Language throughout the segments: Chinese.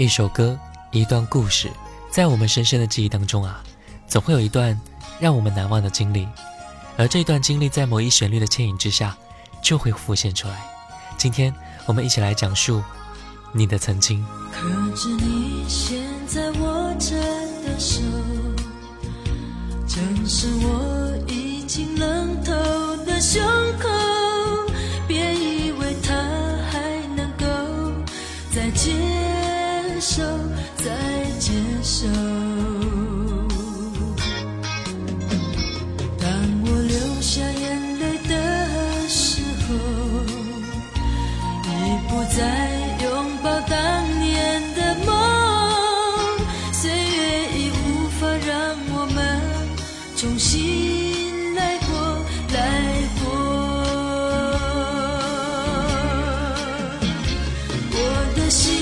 一首歌，一段故事，在我们深深的记忆当中啊，总会有一段让我们难忘的经历，而这段经历在某一旋律的牵引之下，就会浮现出来。今天我们一起来讲述你的曾经。可知你现在握着的手，正是我已经冷透的胸口。别以为他还能够再见，手。当我流下眼泪的时候，已不再拥抱当年的梦，岁月已无法让我们重新来过，来过。我的心，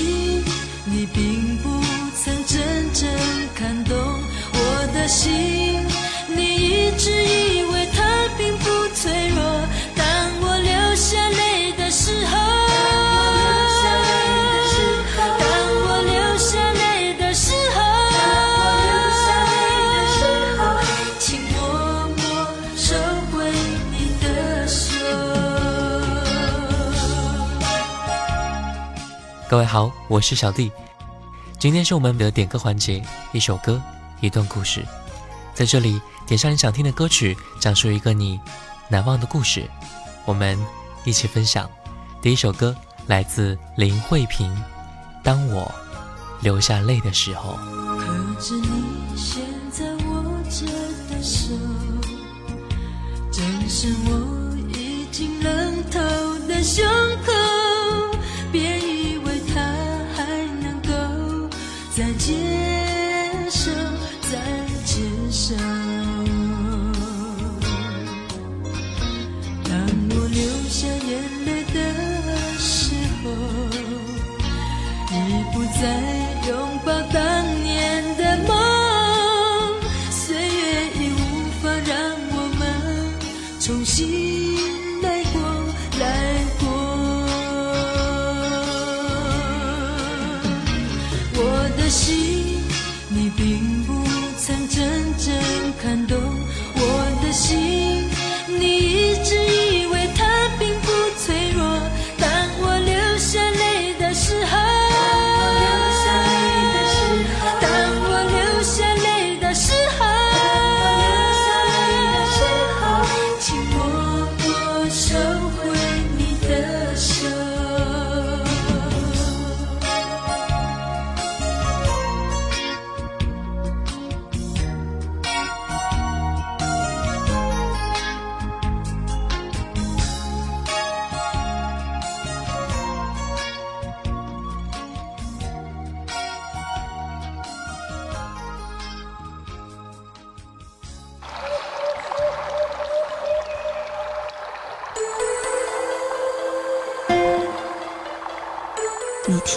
各位好，我是小弟。今天是我们的点歌环节，一首歌，一段故事。在这里点上你想听的歌曲，讲述一个你难忘的故事，我们一起分享。第一首歌来自林慧萍，《当我流下泪的时候》。可知你现在握着的手，正是我已经冷透的胸口。再见。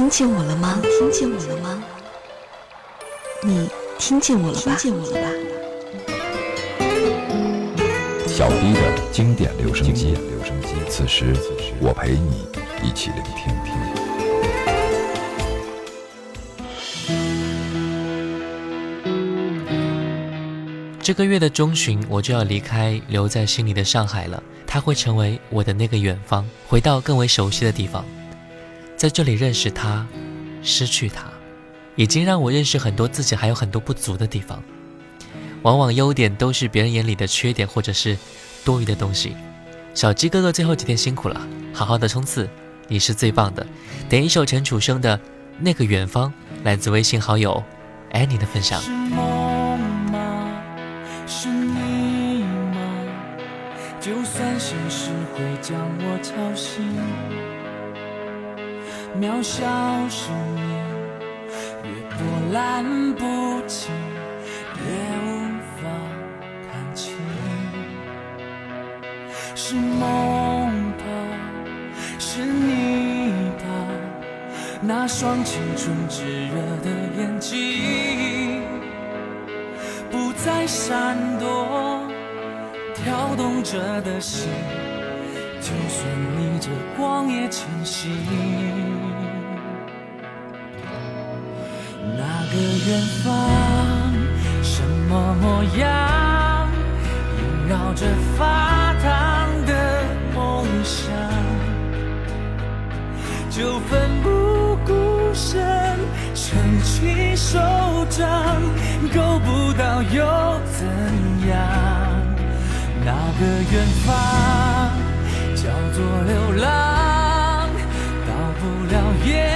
听见我了吗？听见我了吗？你听见我了吧？听见我了吧？小 D 的经典留声机，留声机。此时，我陪你一起聆听。这个月的中旬，我就要离开留在心里的上海了。它会成为我的那个远方，回到更为熟悉的地方，在这里认识他，失去他，已经让我认识很多自己还有很多不足的地方。往往优点都是别人眼里的缺点，或者是多余的东西。小鸡哥哥最后几天辛苦了，好好的冲刺，你是最棒的。点一首陈楚生的《那个远方》，来自微信好友 Annie 的分享。就算现实会将我吵醒，渺小生命越波澜不惊，也无法看清。是梦吧？是你吧？那双青春炙热的眼睛不再闪躲，跳动着的心，就算逆着光也前行。那个远方，什么模样，萦绕着发烫的梦想，就奋不顾身撑起手掌，够不到又怎样？那个远方叫做流浪，到不了也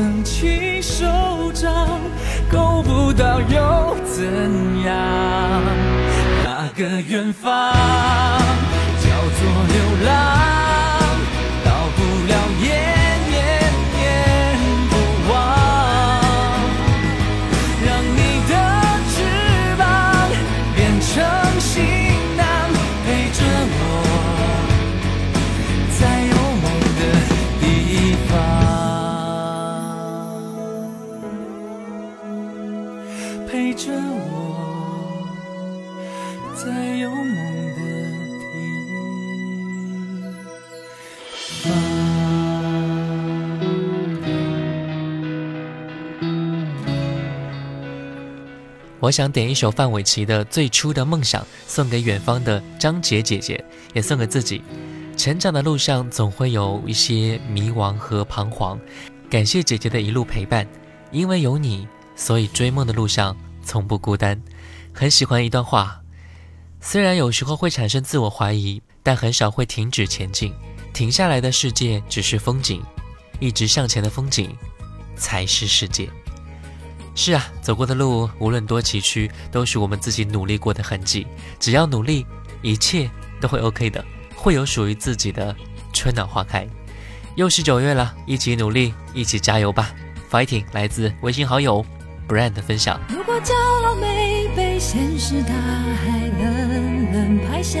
撑起手掌，够不到又怎样？那个远方我想点一首范玮琪的《最初的梦想》，送给远方的张杰姐姐，也送给自己。成长的路上总会有一些迷茫和彷徨，感谢姐姐的一路陪伴，因为有你，所以追梦的路上从不孤单。很喜欢一段话，虽然有时候会产生自我怀疑，但很少会停止前进。停下来的世界只是风景，一直向前的风景才是世界。是啊，走过的路无论多崎岖，都是我们自己努力过的痕迹。只要努力，一切都会 OK 的，会有属于自己的春暖花开。又是九月了，一起努力，一起加油吧！Fighting！来自微信好友 Brand 分享。如果骄傲没被现实大海冷冷拍下，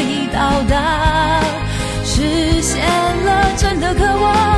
已到达，实现了真的渴望，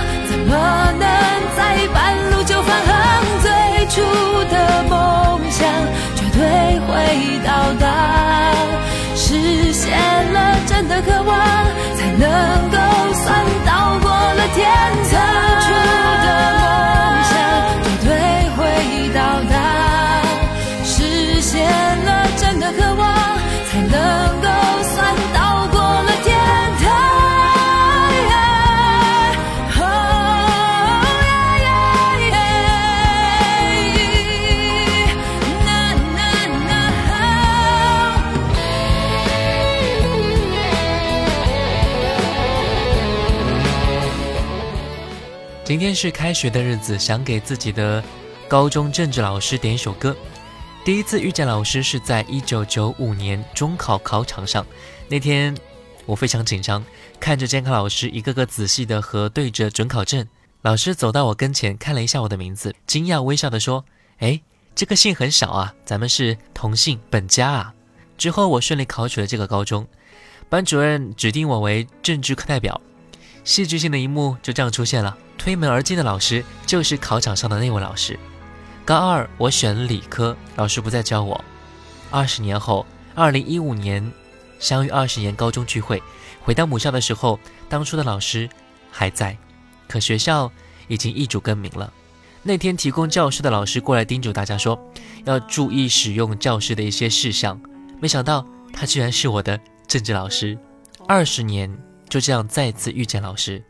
会到达，今天是开学的日子，想给自己的高中政治老师点一首歌。第一次遇见老师是在一九九五年中考考场上，那天我非常紧张，看着监考老师一个个仔细的核对着准考证。老师走到我跟前，看了一下我的名字，惊讶微笑的说：“哎，这个姓很少啊，咱们是同姓本家啊。”之后我顺利考取了这个高中，班主任指定我为政治课代表。戏剧性的一幕就这样出现了，推门而进的老师就是考场上的那位老师。高二我选理科，老师不再教我。二十年后，二零一五年相遇二十年高中聚会，回到母校的时候，当初的老师还在，可学校已经易主更名了。那天提供教室的老师过来叮嘱大家说，要注意使用教室的一些事项。没想到他居然是我的政治老师，二十年。就这样再次遇见老师，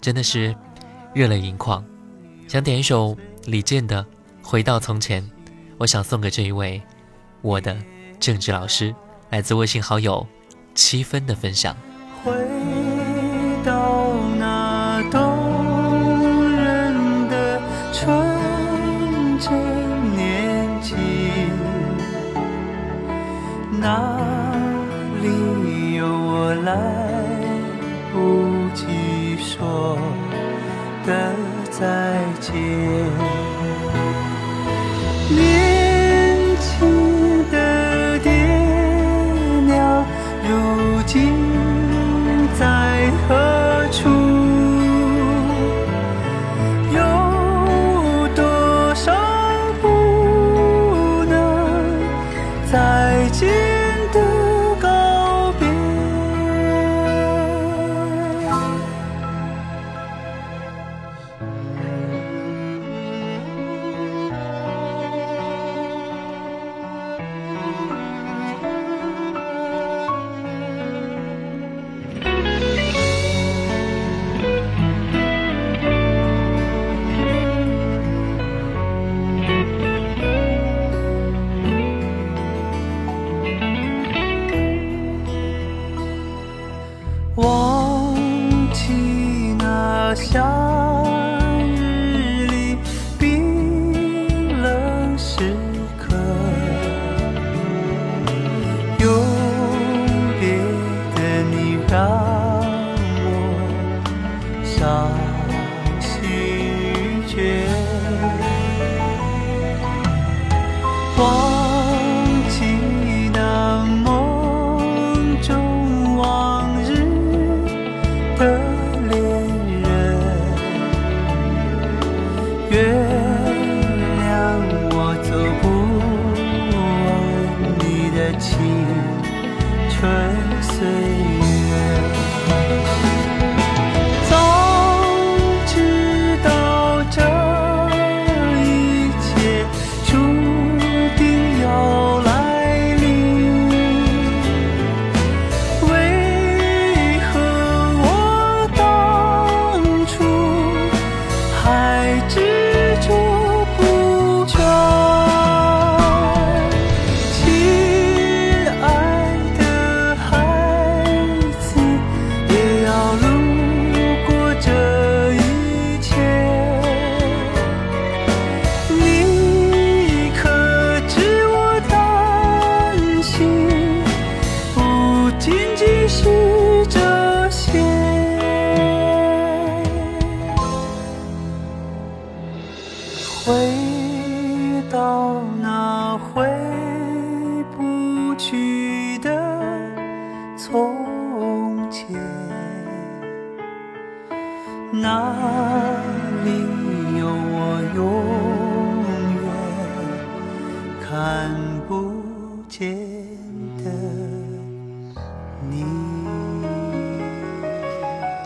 真的是热泪盈眶。想点一首李健的《回到从前》，我想送给这一位我的政治老师，来自微信好友七分的分享。回到那动人的纯真年纪，哪再见，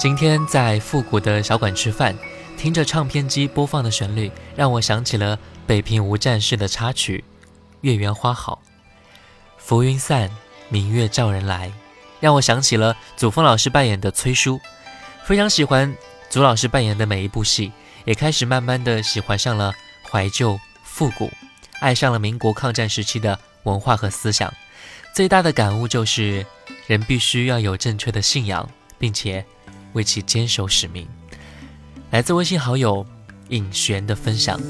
今天在复古的小馆吃饭，听着唱片机播放的旋律，让我想起了《北平无战事》的插曲《月圆花好》。浮云散，明月照人来，让我想起了祖峰老师扮演的崔叔。非常喜欢祖老师扮演的每一部戏，也开始慢慢的喜欢上了怀旧复古，爱上了民国抗战时期的文化和思想。最大的感悟就是，人必须要有正确的信仰，并且。为其坚守使命。来自微信好友尹璇的分享。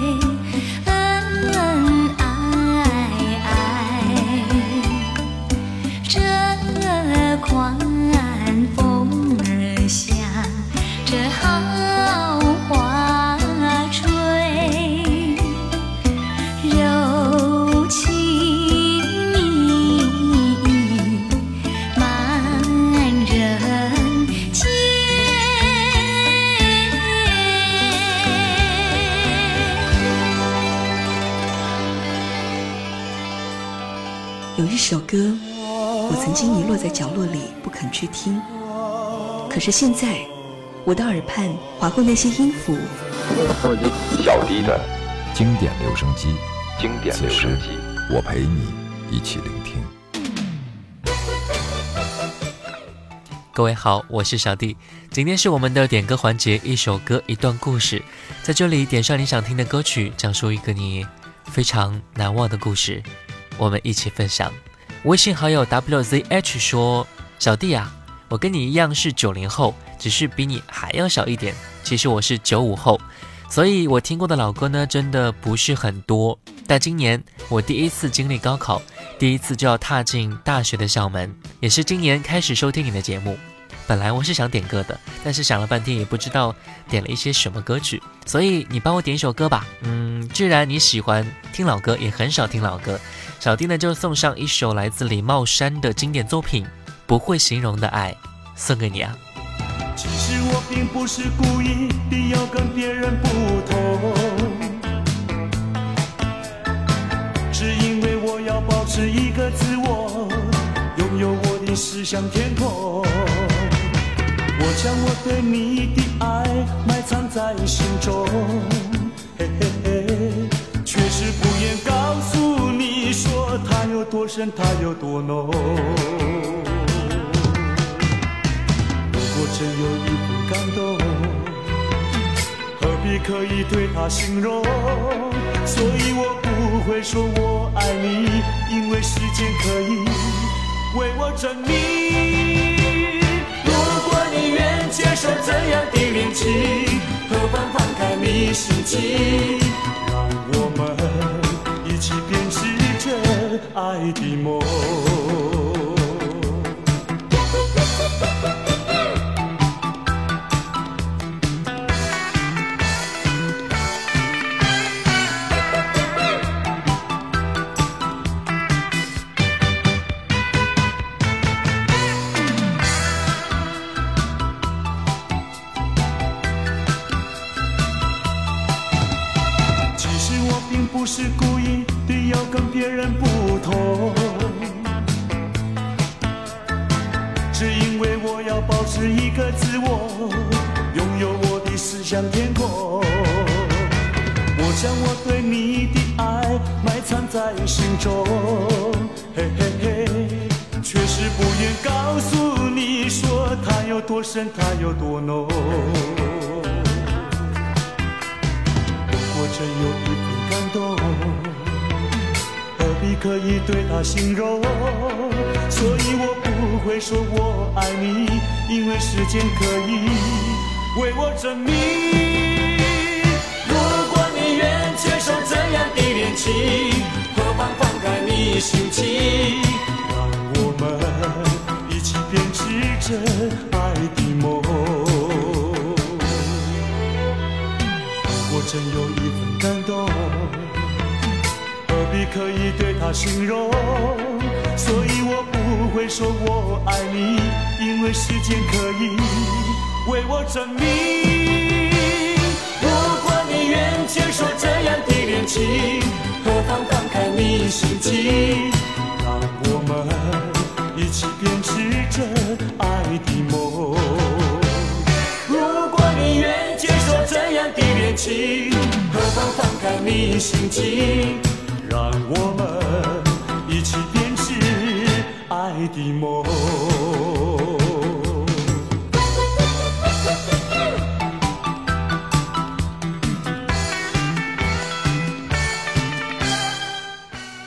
首在角落里不肯去听，可是现在我的耳畔划过那些音符，小弟的经典留声机，经典留声机我陪你一起聆听。各位好，我是小弟，今天是我们的点歌环节，一首歌一段故事，在这里点上你想听的歌曲，讲述一个你非常难忘的故事，我们一起分享。微信好友 wzh 说：“小弟啊，我跟你一样是九零后，只是比你还要小一点。其实我是九五后，所以我听过的老歌呢，真的不是很多。但今年我第一次经历高考，第一次就要踏进大学的校门，也是今年开始收听你的节目。本来我是想点歌的，但是想了半天也不知道点了一些什么歌曲，所以你帮我点一首歌吧。嗯，既然你喜欢听老歌，也很少听老歌，小弟呢就送上一首来自李茂山的经典作品《不会形容的爱》，送给你啊。其实我并不是故意的要跟别人不同，只因为我要保持一个自我，拥有我的思想天空。我将我对你的爱埋藏在心中，嘿嘿嘿，却是不愿告诉你它有多深，它有多浓。如果真有一份感动，何必刻意对它形容？所以我不会说我爱你，因为时间可以为我证明。如果你愿接受这样的恋情，何妨放开你心情，让我们一起编织爱的梦。自我，拥有我的思想天空。我将我对你的爱埋藏在心中，嘿嘿嘿，却是不愿告诉你说它有多深，它有多浓。如果真有一份感动，何必刻意对它形容？所以我不会说我爱你，因为时间可以为我证明。如果你愿接受这样的恋情，何妨放开你心情，让我们一起编织着爱的梦。如果真有一份感动，可以对它形容？所以我不会说我爱你，因为时间可以为我证明。如果你愿接受这样的恋情，何妨放开你心情，让我们一起编织着爱的梦。如果你愿接受这样的恋情，何妨放开你心情，我们一起编织爱的梦。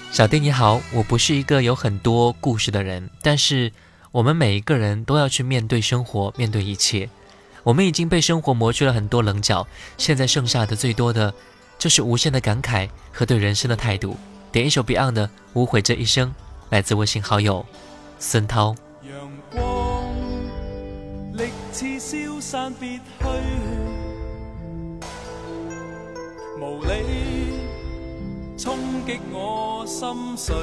小弟你好，我不是一个有很多故事的人，但是我们每一个人都要去面对生活，面对一切。我们已经被生活磨去了很多棱角，现在剩下的最多的，就是无限的感慨和对人生的态度。点一首 Beyond 的《无悔这一生》，来自微信好友孙涛。陽光力似消散別去，無理衝擊我心碎，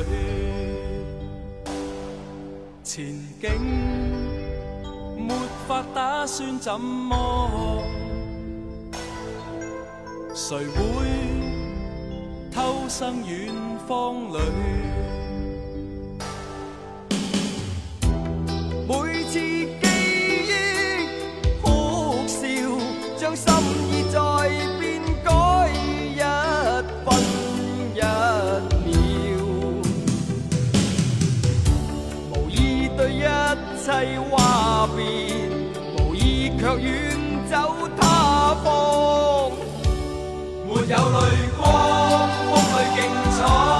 前景沒法打算怎麼，誰會偷生远方里。每次记忆哭笑，将心意再变改一分一秒，无意对一切话变，无意却远走他方，没有泪。all.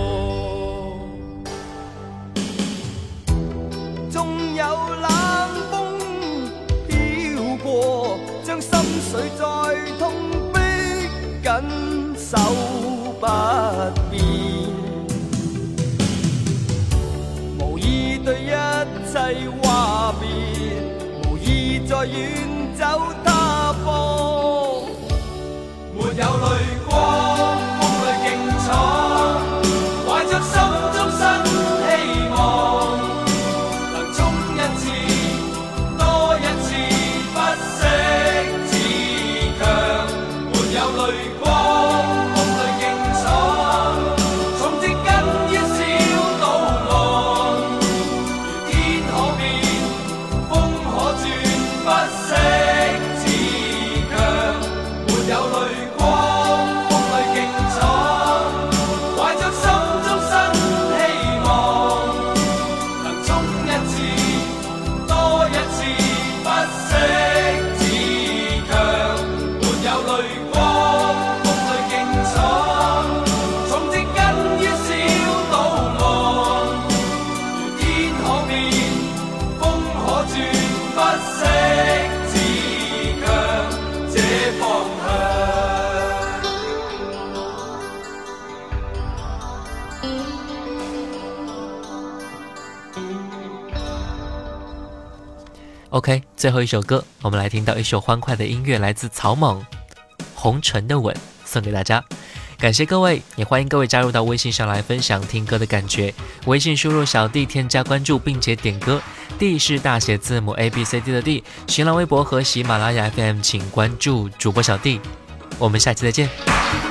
不变。无意对一切话别无意再远 OK，最后一首歌。我们来听到一首欢快的音乐，来自草蜢《红尘的吻》。送给大家，感谢各位，也欢迎各位加入到微信上来分享听歌的感觉。微信输入“小弟”添加关注，并且点歌。D 是大写字母，A B C D 的 D。新浪微博和喜马拉雅 FM，请关注主播小弟。我们下期再见。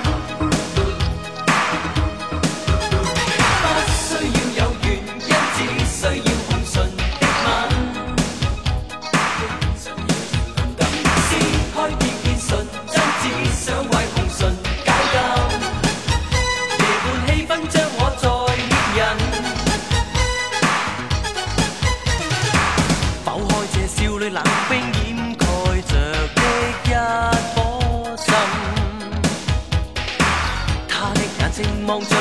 Montana.